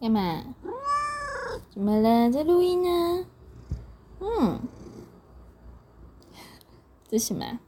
干嘛怎么了？在录音啊嗯。这什么